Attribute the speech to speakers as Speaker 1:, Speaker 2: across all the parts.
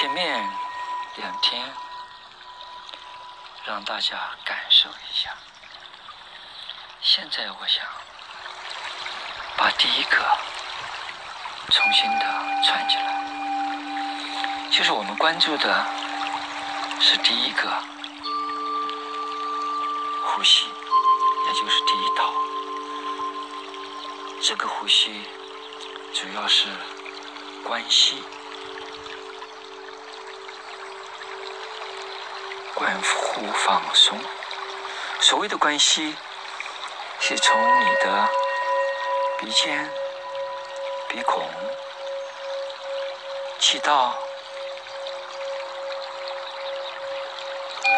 Speaker 1: 前面两天让大家感受一下，现在我想把第一个重新的串起来，就是我们关注的是第一个呼吸，也就是第一套。这个呼吸主要是关息。关乎放松。所谓的关系，是从你的鼻尖、鼻孔、气道、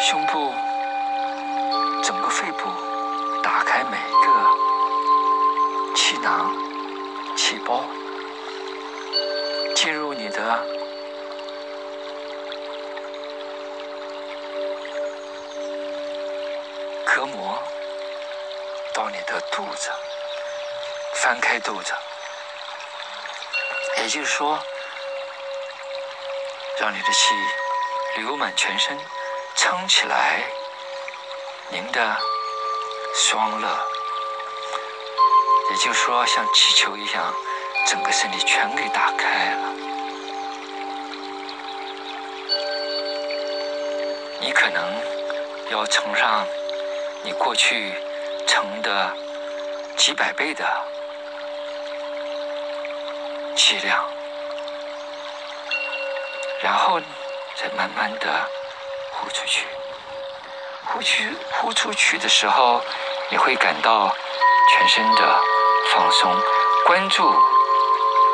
Speaker 1: 胸部、整个肺部，打开每个气囊、气包，进入你的。到你的肚子，翻开肚子，也就是说，让你的气流满全身，撑起来您的双肋，也就是说，像气球一样，整个身体全给打开了。你可能要乘上。你过去成的几百倍的气量，然后再慢慢的呼出去。呼去呼出去的时候，你会感到全身的放松，关注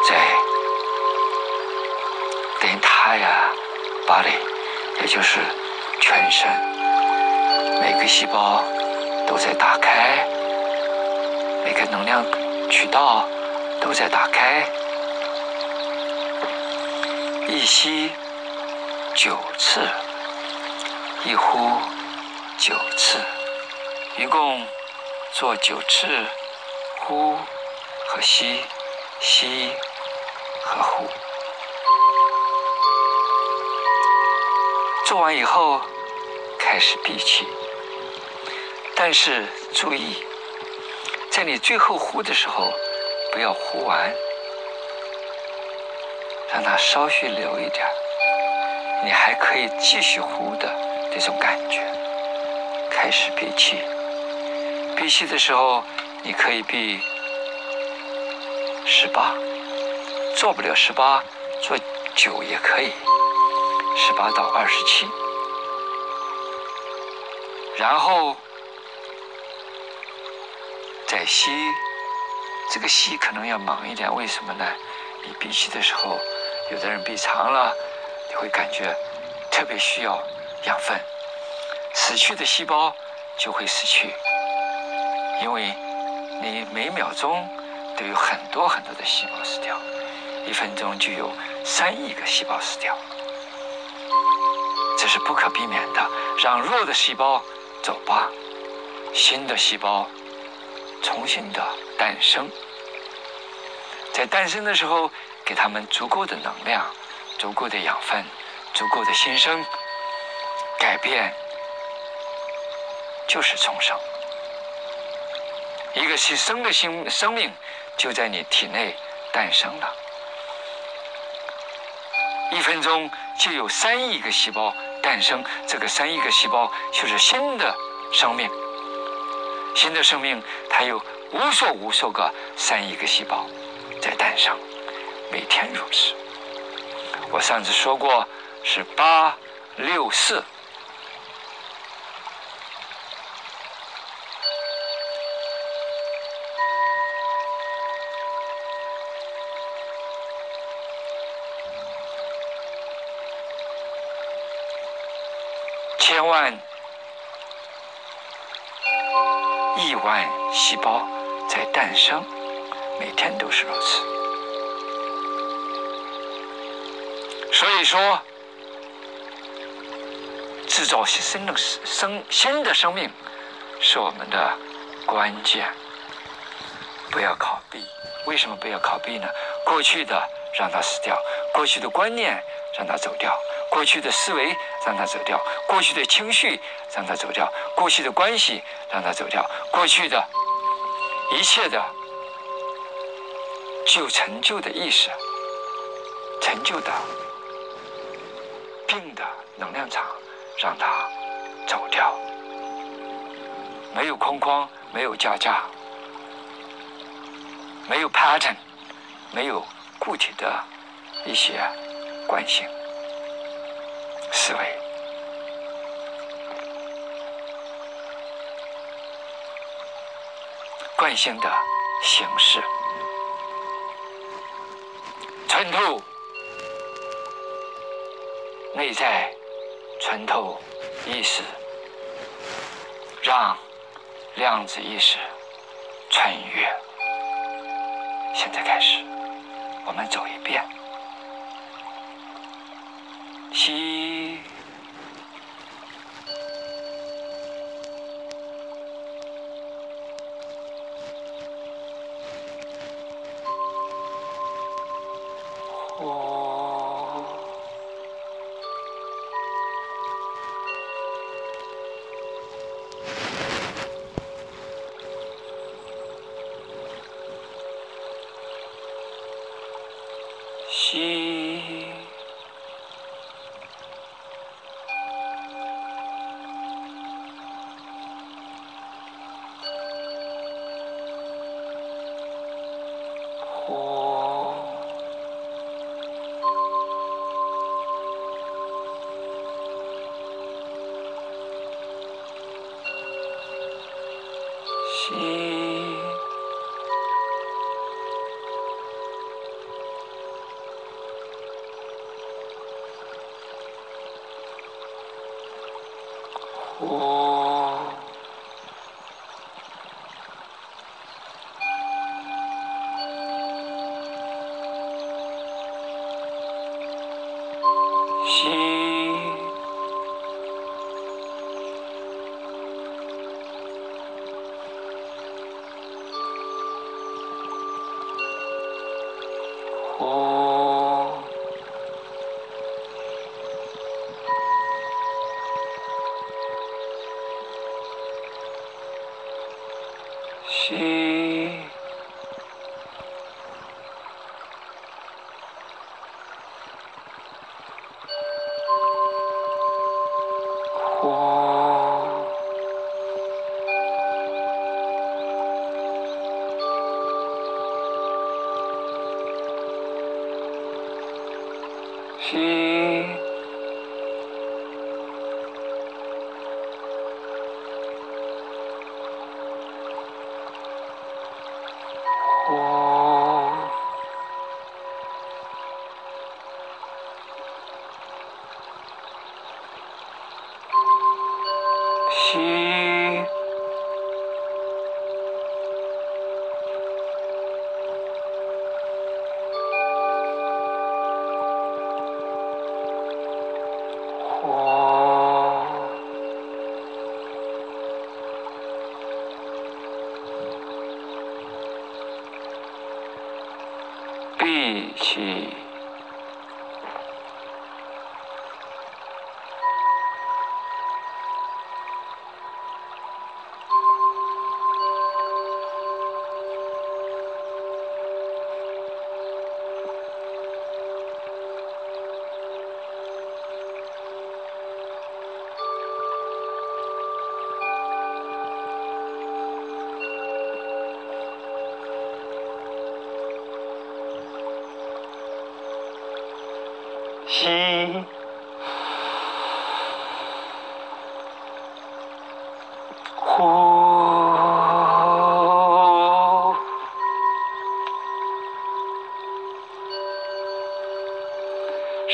Speaker 1: 在 entire body，也就是全身每个细胞。都在打开，每个能量渠道都在打开。一吸九次，一呼九次，一共做九次呼和吸，吸和呼。做完以后，开始闭气。但是注意，在你最后呼的时候，不要呼完，让它稍许留一点你还可以继续呼的这种感觉。开始闭气，闭气的时候你可以闭十八，做不了十八，做九也可以，十八到二十七，然后。再吸，这个吸可能要猛一点，为什么呢？你闭气的时候，有的人闭长了，你会感觉特别需要养分，死去的细胞就会死去，因为你每秒钟都有很多很多的细胞死掉，一分钟就有三亿个细胞死掉，这是不可避免的。让弱的细胞走吧，新的细胞。重新的诞生，在诞生的时候，给他们足够的能量、足够的养分、足够的新生，改变就是重生。一个新生的新生命就在你体内诞生了，一分钟就有三亿个细胞诞生，这个三亿个细胞就是新的生命。新的生命，它有无数无数个三亿个细胞在诞生，每天如此。我上次说过是八六四，千万。亿万细胞在诞生，每天都是如此。所以说，制造新的生新的生命是我们的关键。不要逃避，为什么不要逃避呢？过去的让它死掉；过去的观念让它走掉；过去的思维让它走掉；过去的情绪让它走掉；过去的关系让它走掉；过去的一切的具有成就的意识、成就的病的能量场，让它走掉。没有框框，没有架架，没有 pattern，没有固体的一些惯性思维，惯性的形式，穿透内在，穿透意识，让。量子意识穿越，现在开始，我们走一遍。吸，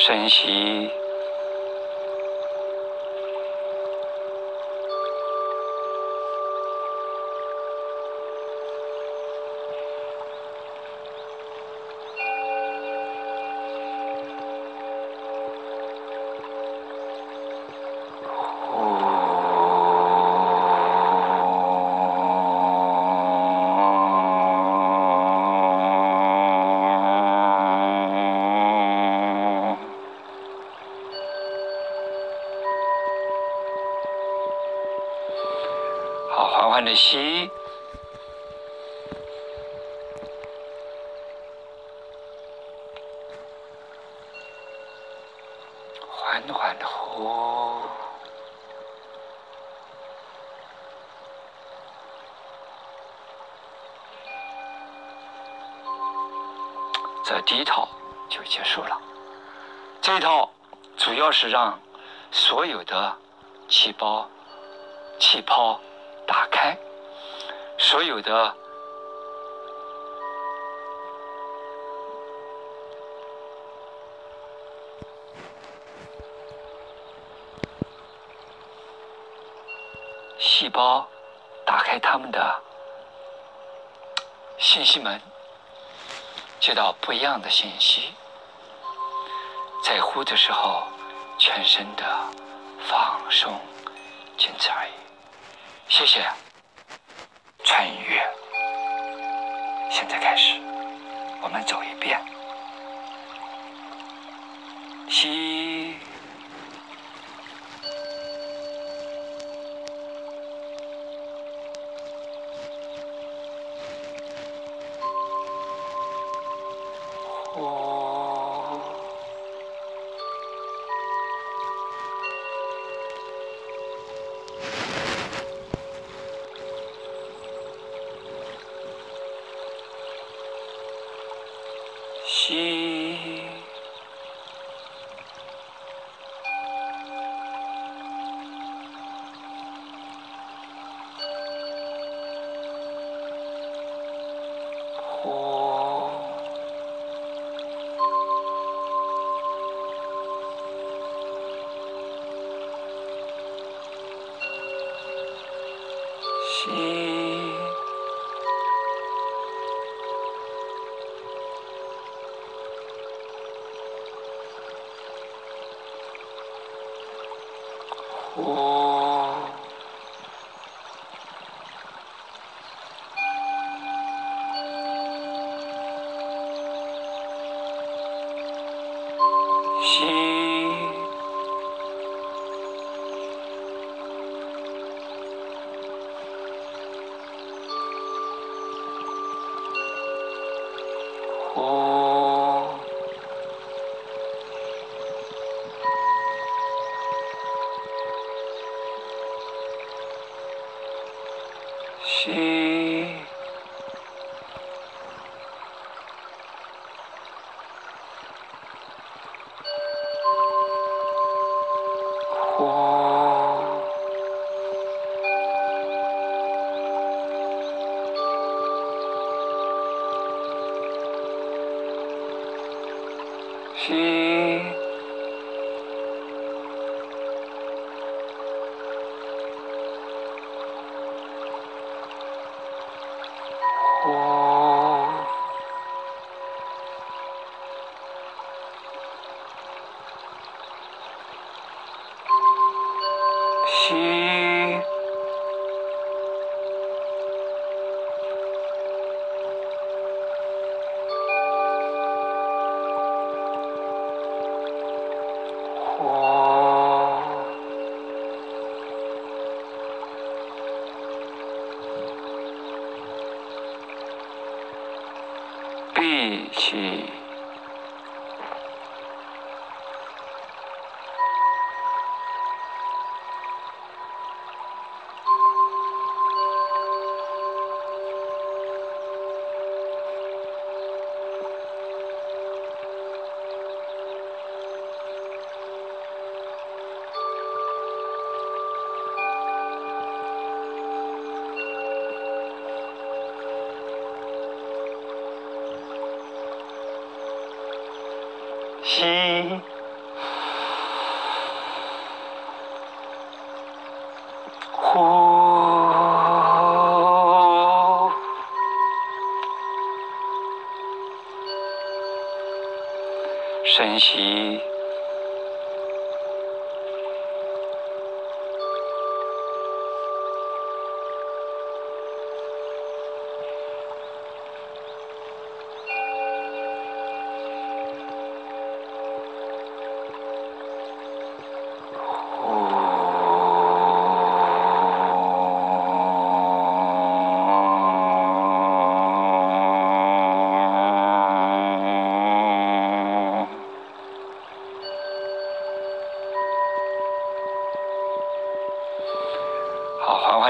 Speaker 1: 深吸。缓的不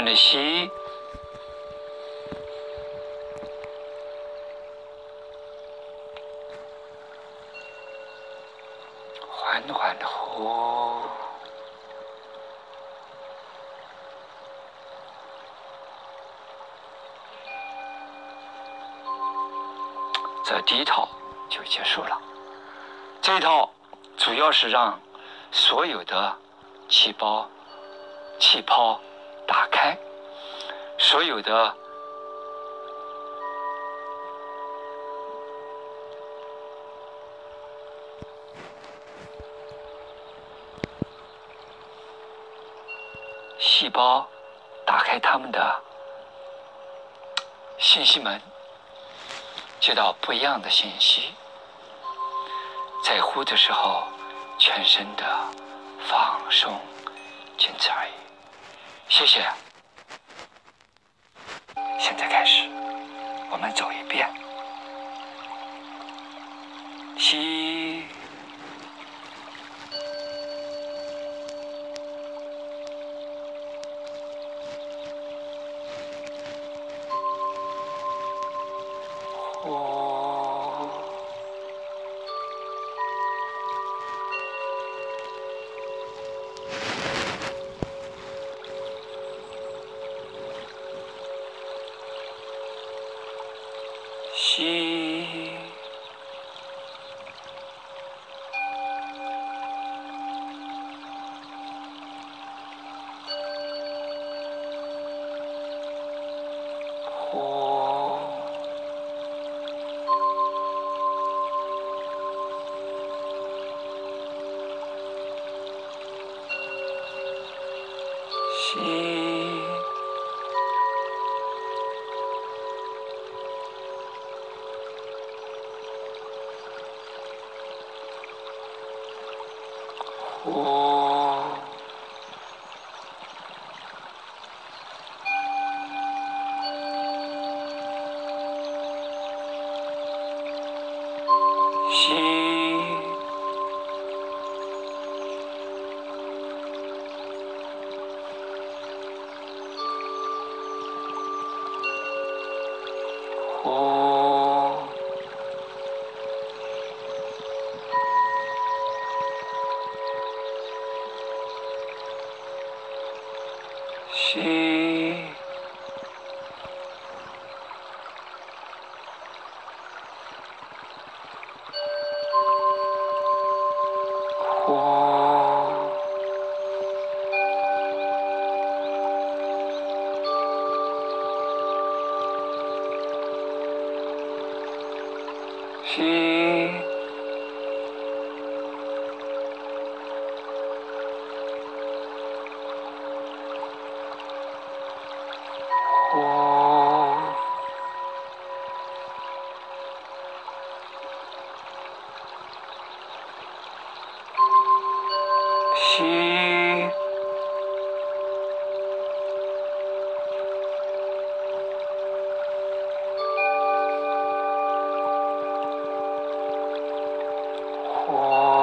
Speaker 1: 的吸，缓缓的呼，这第一套就结束了。这一套主要是让信息门，接到不一样的信息。在呼的时候，全身的放松，仅此而已。谢谢。现在开始，我们走一遍。吸，呼。呼，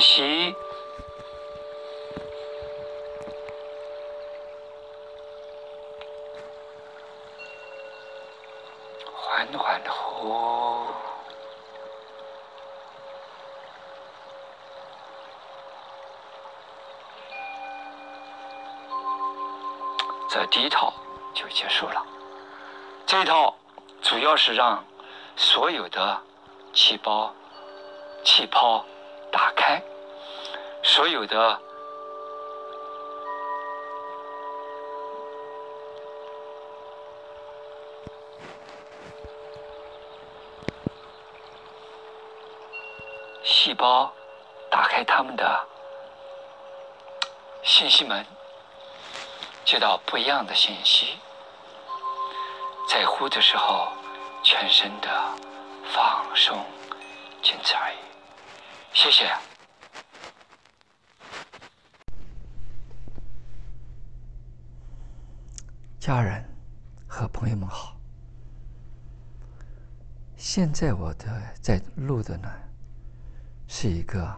Speaker 1: 吸，缓缓的呼。这第一套就结束了。这一套主要是让所有的气包、气泡打开，所有的细胞打开它们的信息门。接到不一样的信息，在呼的时候，全身的放松，仅此而已。谢谢。家人和朋友们好，现在我的在录的呢，是一个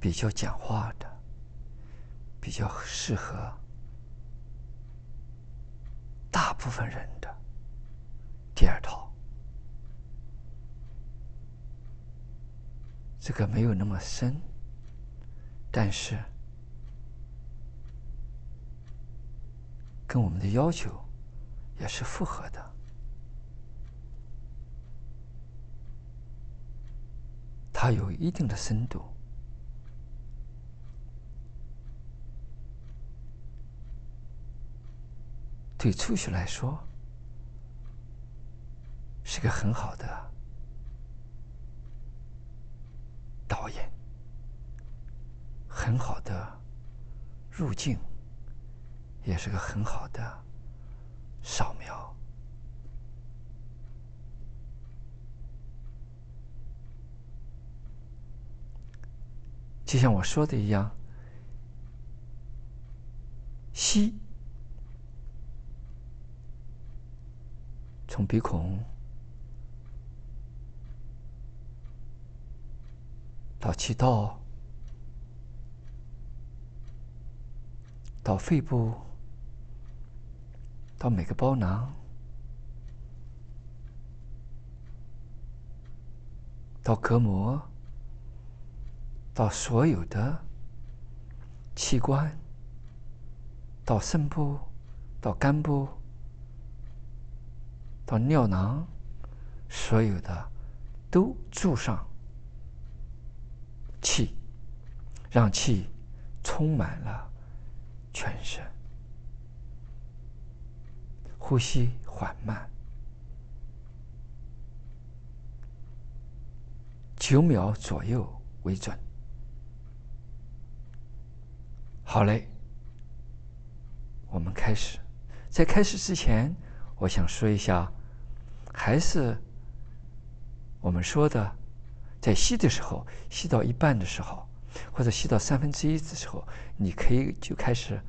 Speaker 1: 比较讲话的。比较适合大部分人的第二套，这个没有那么深，但是跟我们的要求也是符合的，它有一定的深度。对初学来说，是个很好的导演，很好的入境，也是个很好的扫描。就像我说的一样，吸。从鼻孔到气道，到肺部，到每个包囊，到隔膜，到所有的器官，到肾部，到肝部。到尿囊，所有的都注上气，让气充满了全身。呼吸缓慢，九秒左右为准。好嘞，我们开始。在开始之前，我想说一下。还是我们说的，在吸的时候，吸到一半的时候，或者吸到三分之一的时候，你可以就开始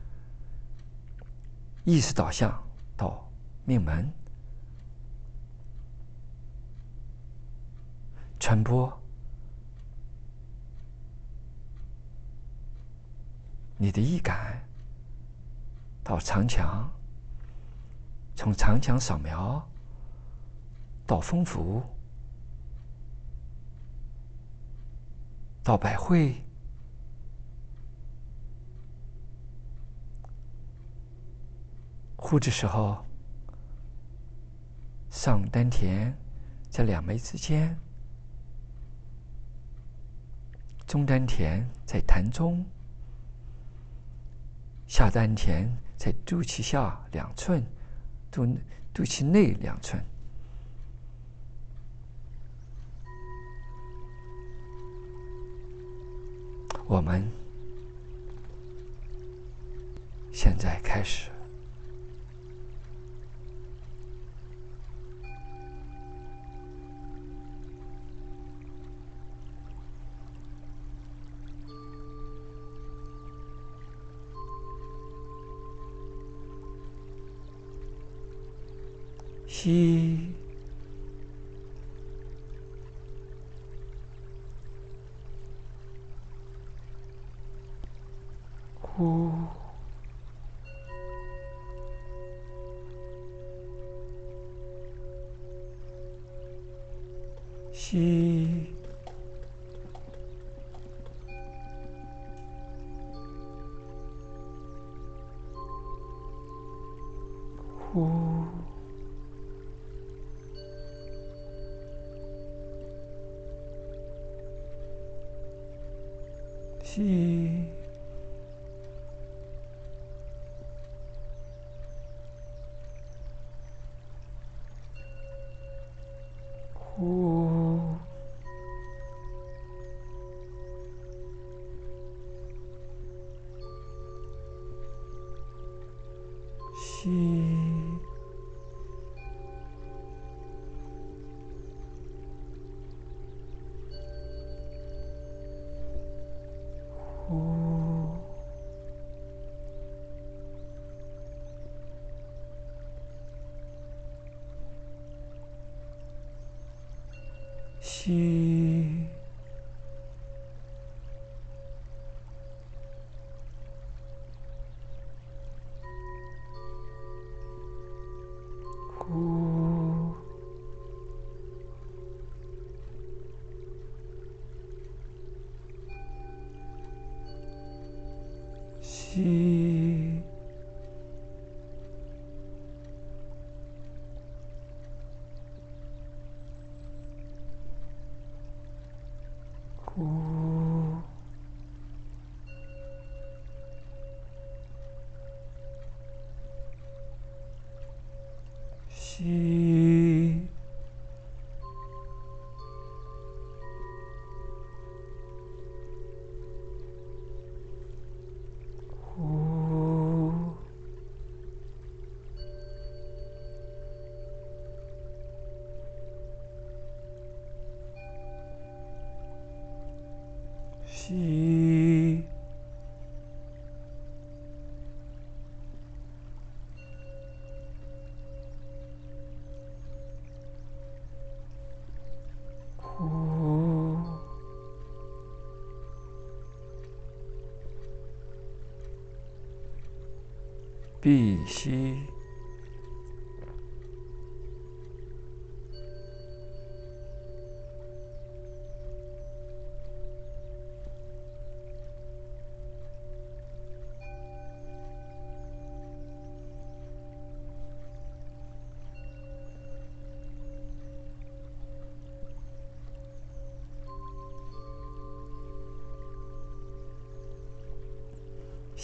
Speaker 1: 意识导向到命门，传播你的意感到长墙，从长墙扫描。到丰福，到百会，呼的时候，上丹田在两眉之间，中丹田在痰中，下丹田在肚脐下两寸，肚肚脐内两寸。我们现在开始七吸，呼，吸，呼，闭吸。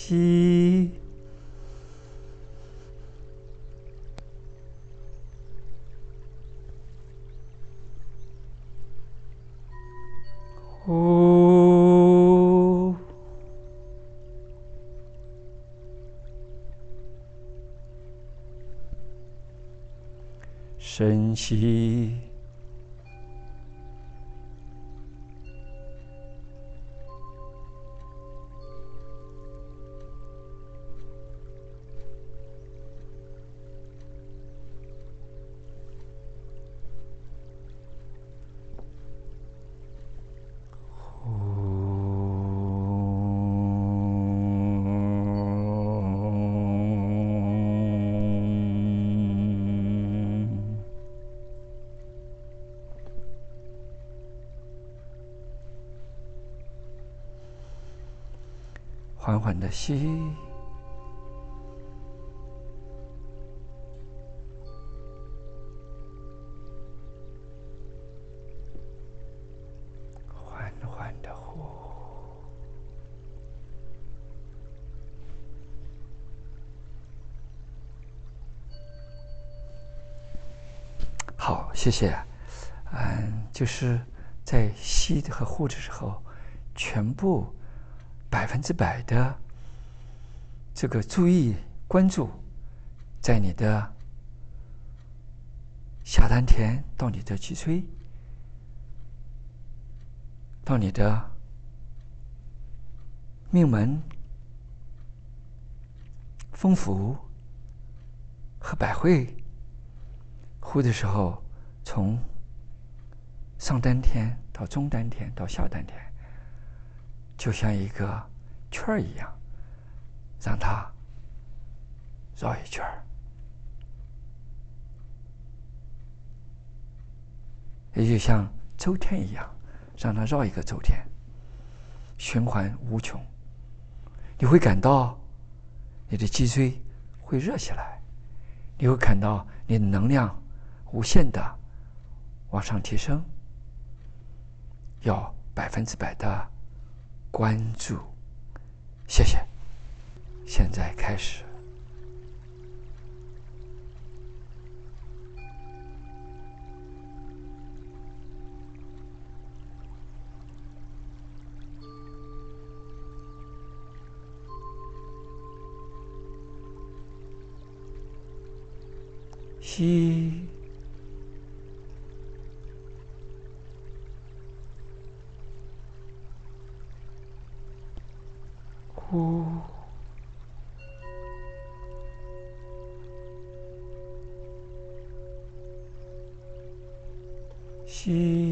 Speaker 1: 吸，呼，深吸。吸，缓缓的呼。好，谢谢。嗯，就是在吸和呼的时候，全部。百分之百的这个注意关注，在你的下丹田到你的脊椎，到你的命门、风府和百会，呼的时候，从上丹田到中丹田到下丹田。就像一个圈儿一样，让它绕一圈，也就像周天一样，让它绕一个周天，循环无穷。你会感到你的脊椎会热起来，你会感到你的能量无限的往上提升。要百分之百的关注，谢谢。现在开始。吸，呼，吸，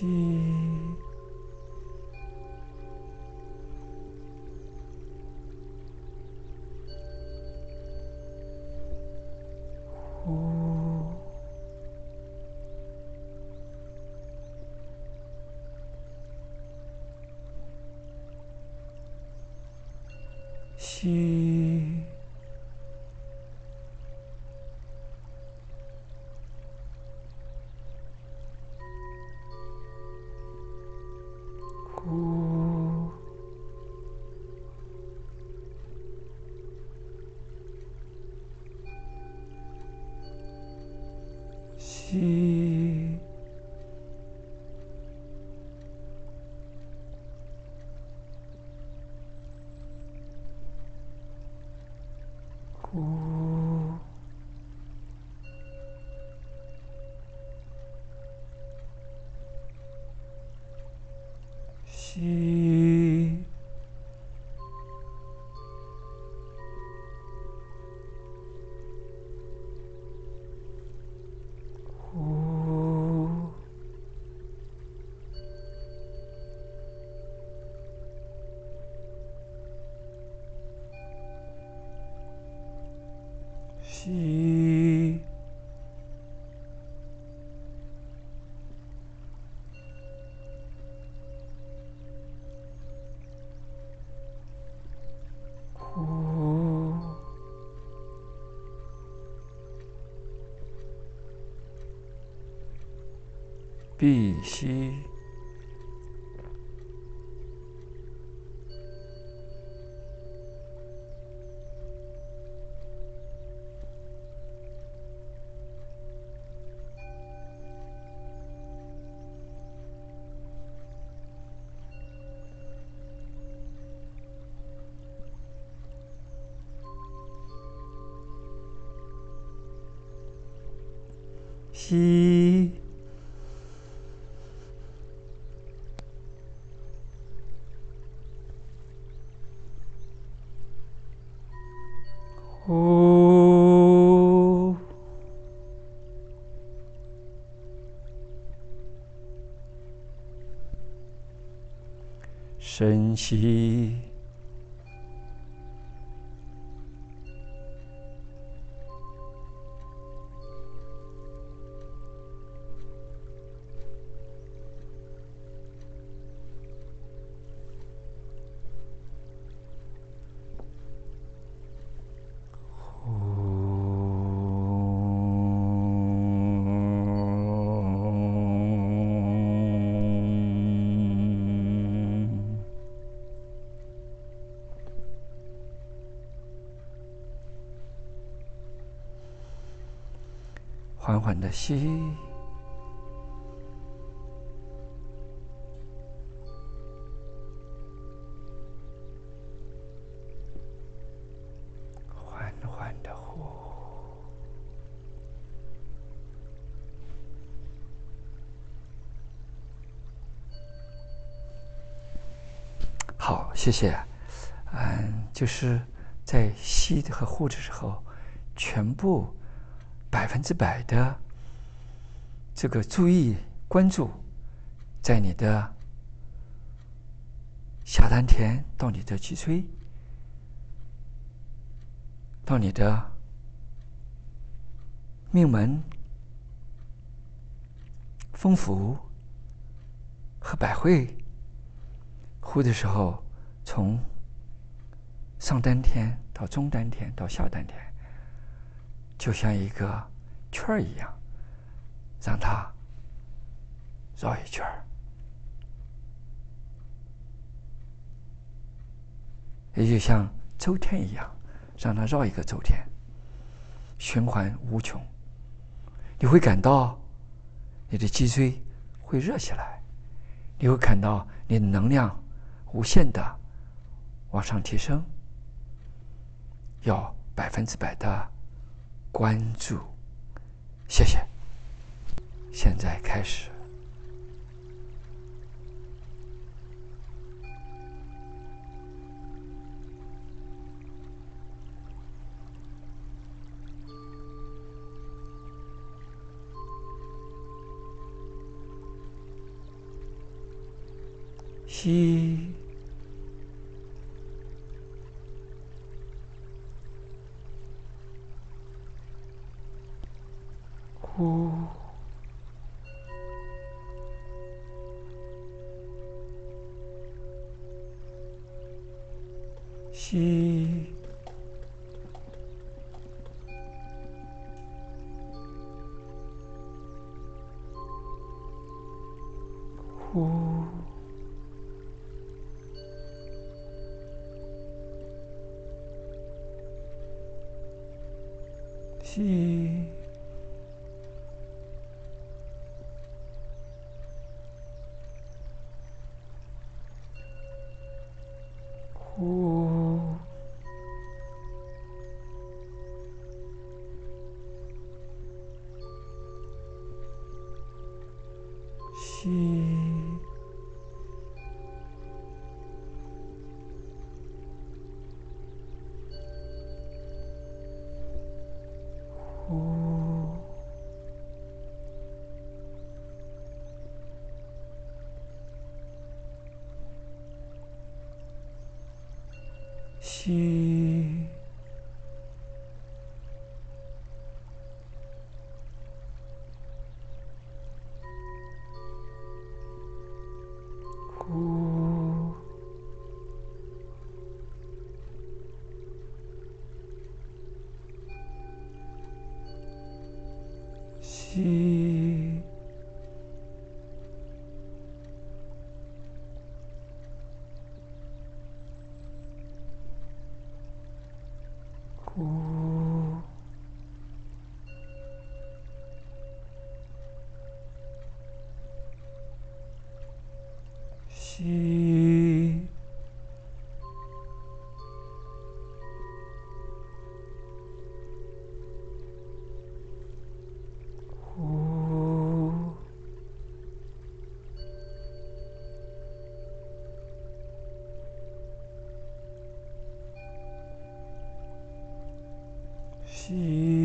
Speaker 1: 吸。呼，吸，吸，呼，闭吸，呼，深吸，吸缓缓的呼。好谢谢。嗯就是在吸的和呼的时候全部百分之百的这个注意关注在你的下丹田到你的脊椎，到你的命门、风府和百会。呼的时候，从上丹田到中丹田到下丹田，就像一个圈儿一样，让它绕一圈，也就像周天一样，让它绕一个周天，循环无穷。你会感到你的脊椎会热起来，你会感到你的能量。无限的往上提升，要百分之百的关注。谢谢。现在开始。吸，呼，吸，呼。吸，七，吸，呼，吸，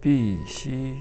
Speaker 1: 必须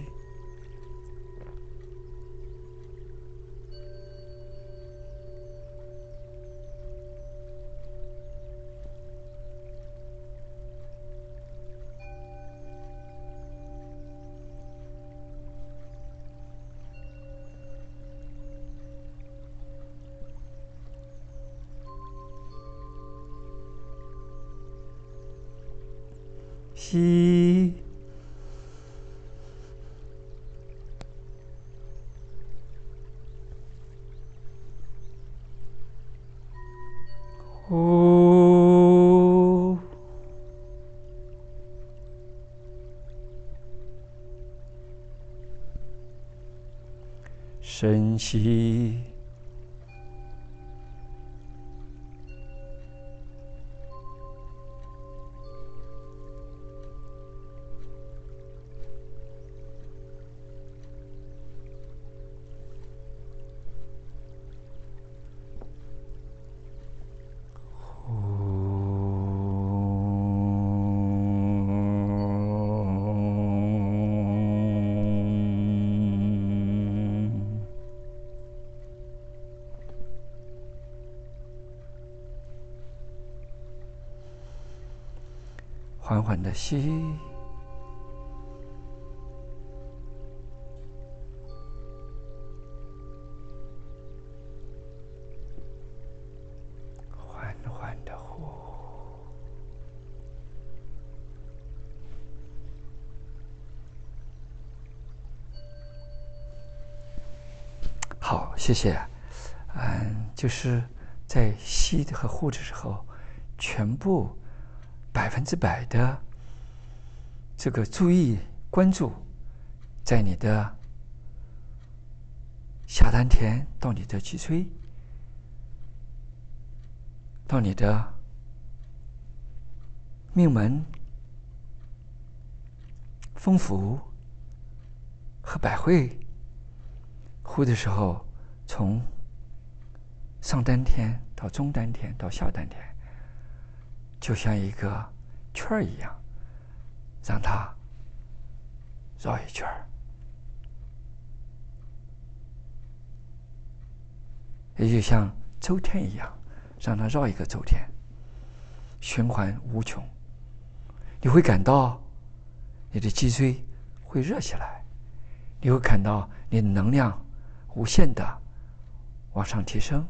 Speaker 1: 珍惜吸，缓缓的呼。好，谢谢。嗯，就是在吸和呼的时候，全部。百分之百的这个注意关注，在你的下丹田到你的脊椎，到你的命门、风府和百会，呼的时候，从上丹田到中丹田到下丹田。就像一个圈儿一样，让它绕一圈，也就像周天一样，让它绕一个周天，循环无穷。你会感到你的脊椎会热起来，你会感到你的能量无限的往上提升，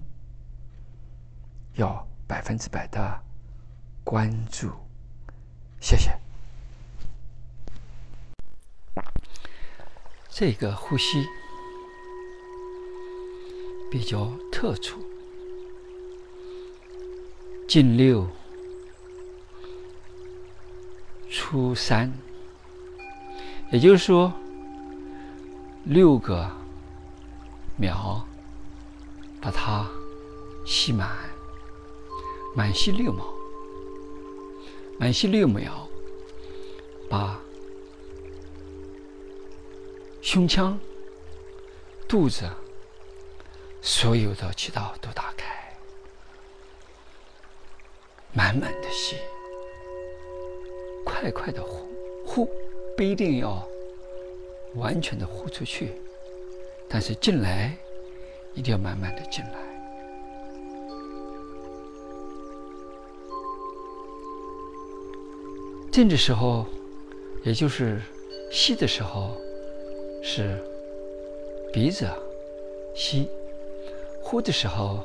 Speaker 1: 要百分之百的。关注，谢谢。这个呼吸比较特殊，进六出三，也就是说，六个秒把它吸满，满吸六毛。满吸六秒，把胸腔、肚子所有的气道都打开，满满的吸，快快的呼呼，不一定要完全的呼出去，但是进来一定要慢慢的进来。进的时候，也就是吸的时候，是鼻子吸；呼的时候，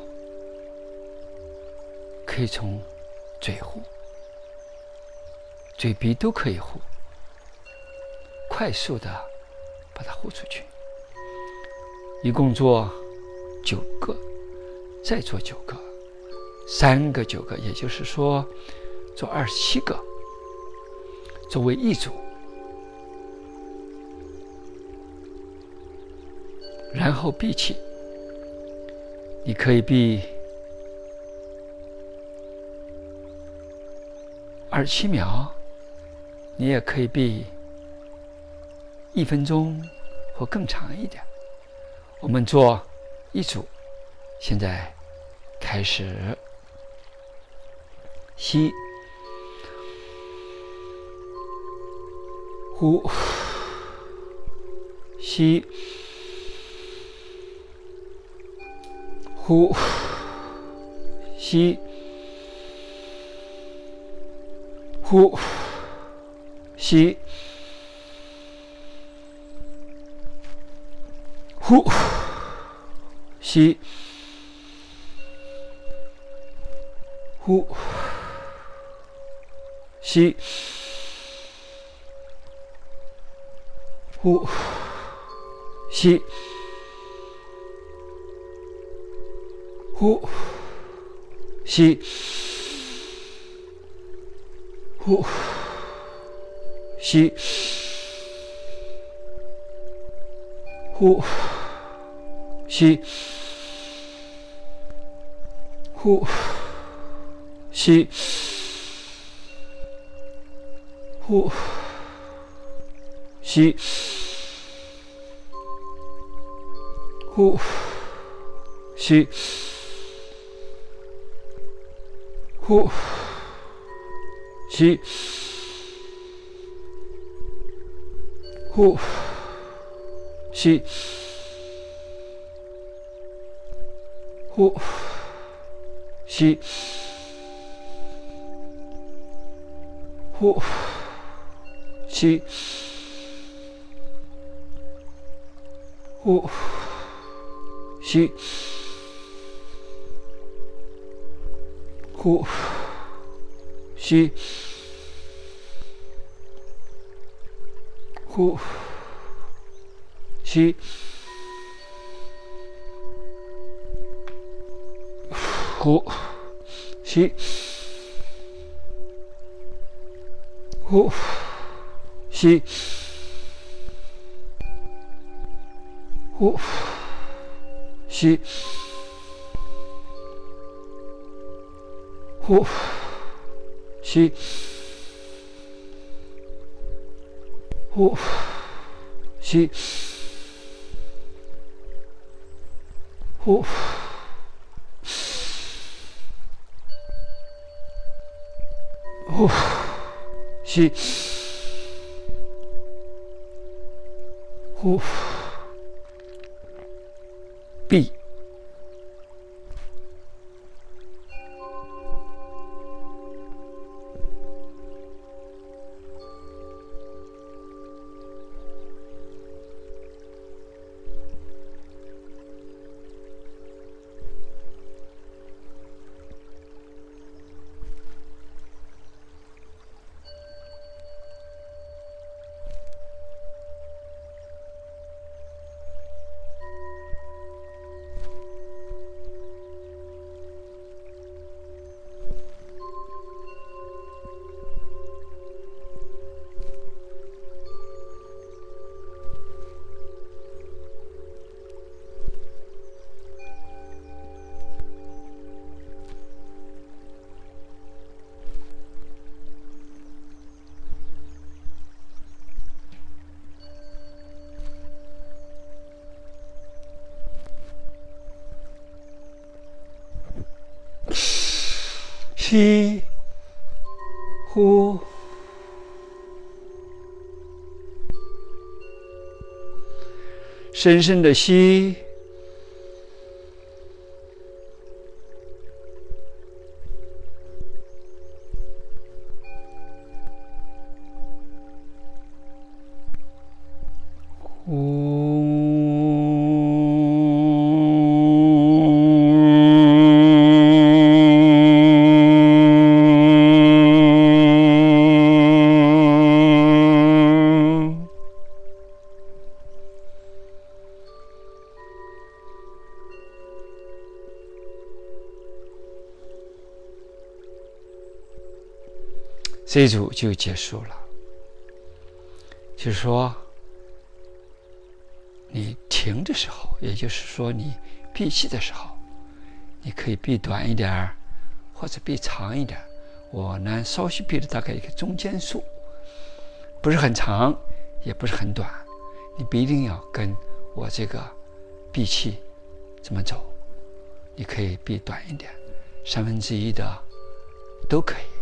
Speaker 1: 可以从嘴呼，嘴鼻都可以呼，快速的把它呼出去。一共做九个，再做九个，三个九个，也就是说做二十七个。作为一组，然后闭气，你可以闭二十七秒，你也可以闭一分钟或更长一点。我们做一组，现在开始吸。呼，吸，呼，吸，呼，吸，呼，吸，呼，吸。呼，吸，呼，吸，呼，吸，呼，吸，呼，吸，呼，吸，呼，吸，呼，吸，呼，吸。呼，吸，呼，吸，呼，吸，呼，吸，呼，吸。呼，吸，呼，吸，呼，吸，呼，吸，呼，吸，呼。呼，吸，呼，闭。吸，深深的吸，这一组就结束了，就是说，你停的时候，也就是说你闭气的时候，你可以闭短一点儿，或者闭长一点儿。我呢，稍许闭了大概一个中间数，不是很长，也不是很短。你不一定要跟我这个闭气这么走，你可以闭短一点，三分之一的都可以。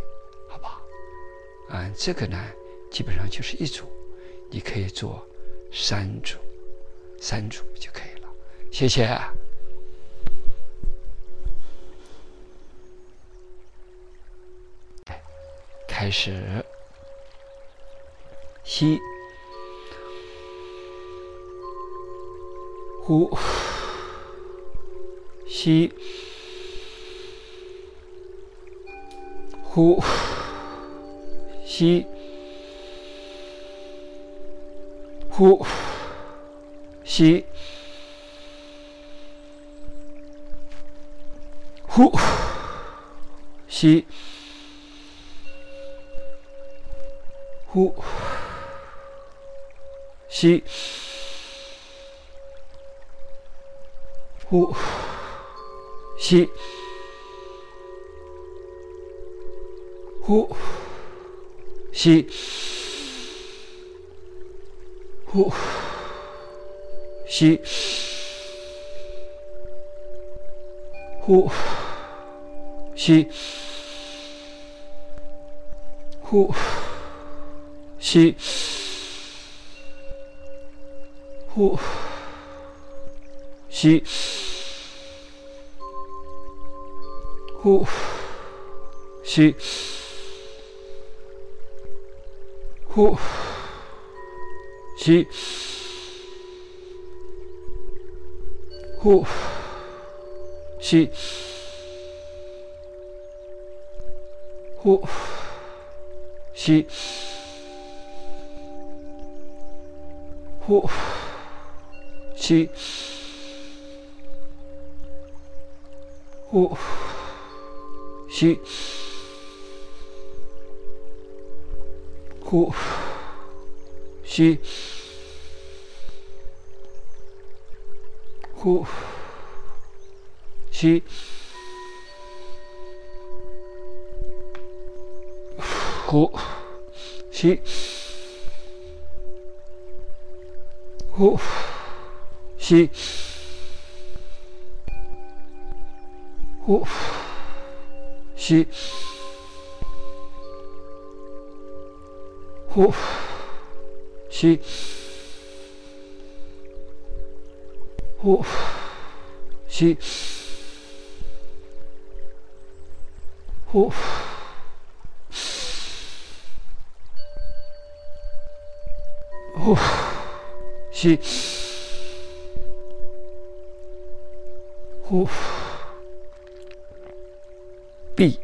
Speaker 1: 啊，这个呢，基本上就是一组，你可以做三组，三组就可以了。谢谢。开始，吸，呼，吸，呼。吸，呼，吸，呼，吸，呼，吸，呼，吸，呼，吸，呼，吸，呼，吸，呼，吸，呼。吸，呼，吸，呼，吸，呼，吸，呼，吸，呼，吸。呼吸，呼吸，呼吸，呼吸，呼吸。呼吸，呼吸，呼吸，呼呼吸，呼。闭。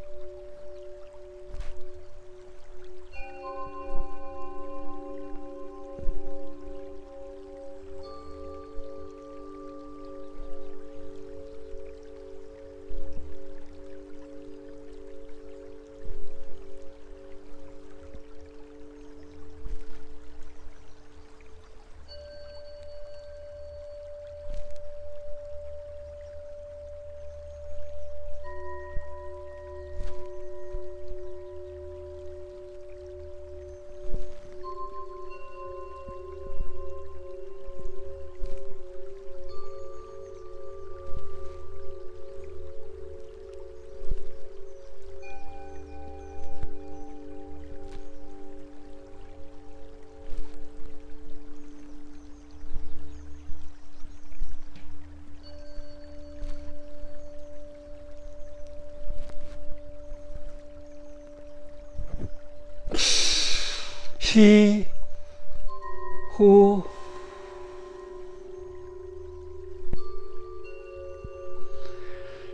Speaker 1: 吸，呼，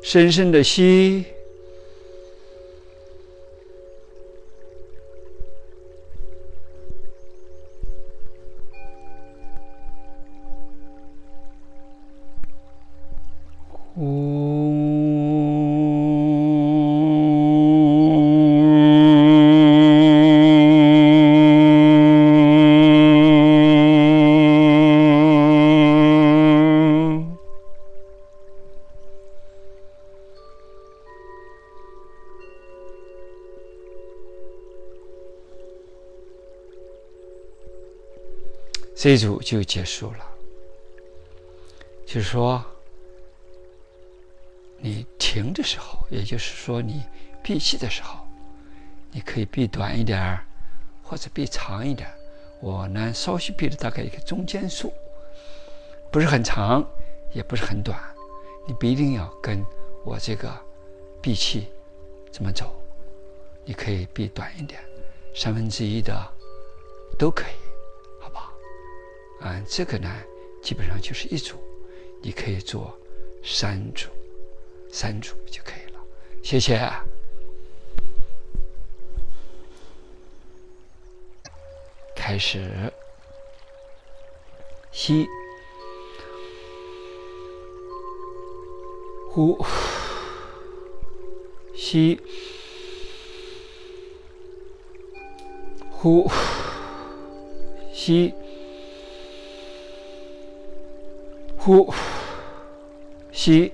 Speaker 1: 深深的吸，这组就结束了，就是说，你停的时候，也就是说你闭气的时候，你可以闭短一点儿，或者闭长一点儿。我呢，稍许闭了大概一个中间数，不是很长，也不是很短。你不一定要跟我这个闭气这么走，你可以闭短一点，三分之一的都可以。嗯，这个呢，基本上就是一组，你可以做三组，三组就可以了。谢谢。开始，吸，呼，吸，呼，吸。呼，吸，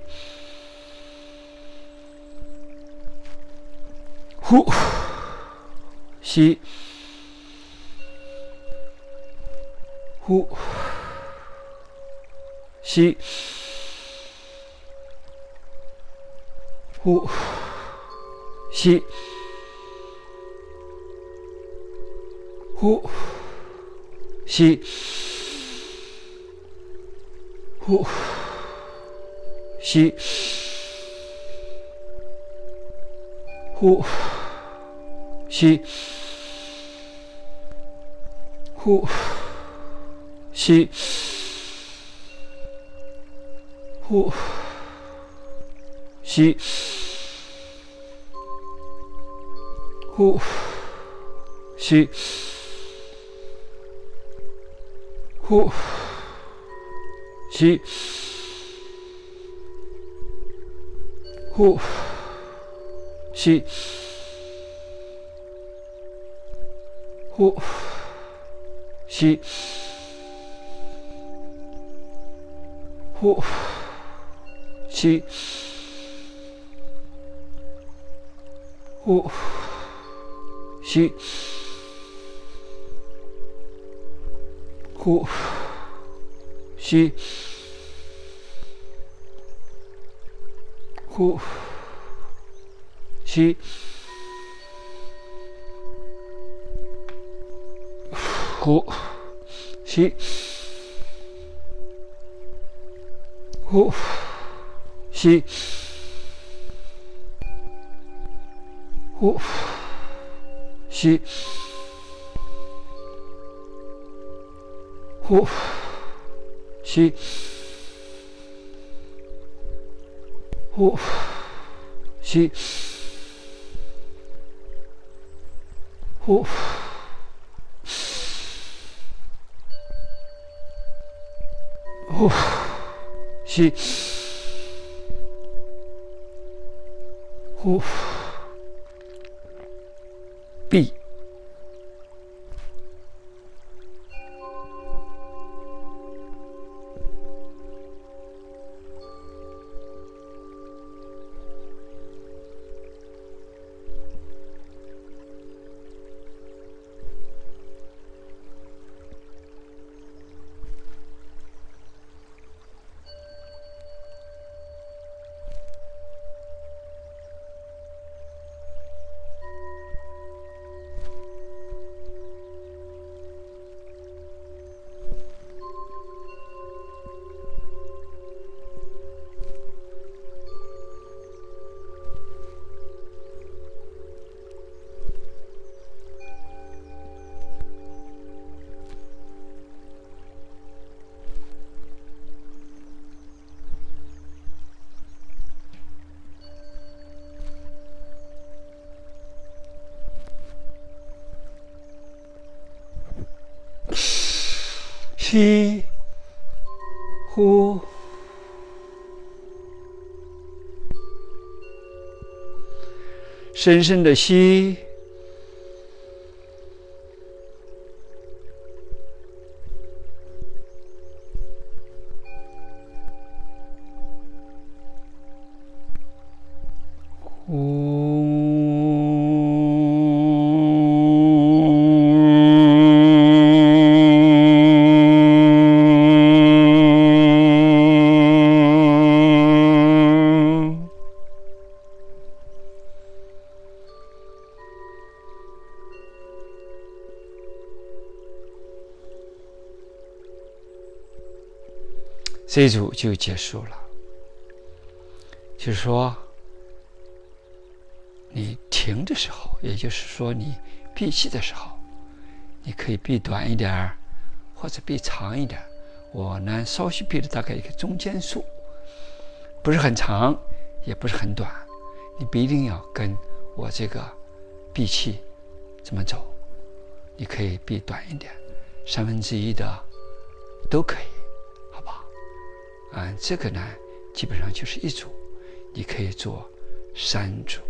Speaker 1: 呼，吸，呼，吸，呼，吸，呼，吸，呼。吸，呼，吸，呼，吸，呼，吸，呼，吸，呼，吸。呼吸，呼吸，呼吸，呼吸，呼吸。呼吸，呼吸，呼吸，呼吸，呼吸。呼吸，呼呼吸，呼吸，呼，深深的吸，这一组就结束了，就是说，你停的时候，也就是说你闭气的时候，你可以闭短一点儿，或者闭长一点我呢，稍许闭了大概一个中间数，不是很长，也不是很短，你不一定要跟我这个闭气这么走，你可以闭短一点，三分之一的都可以。这个呢，基本上就是一组，你可以做三组。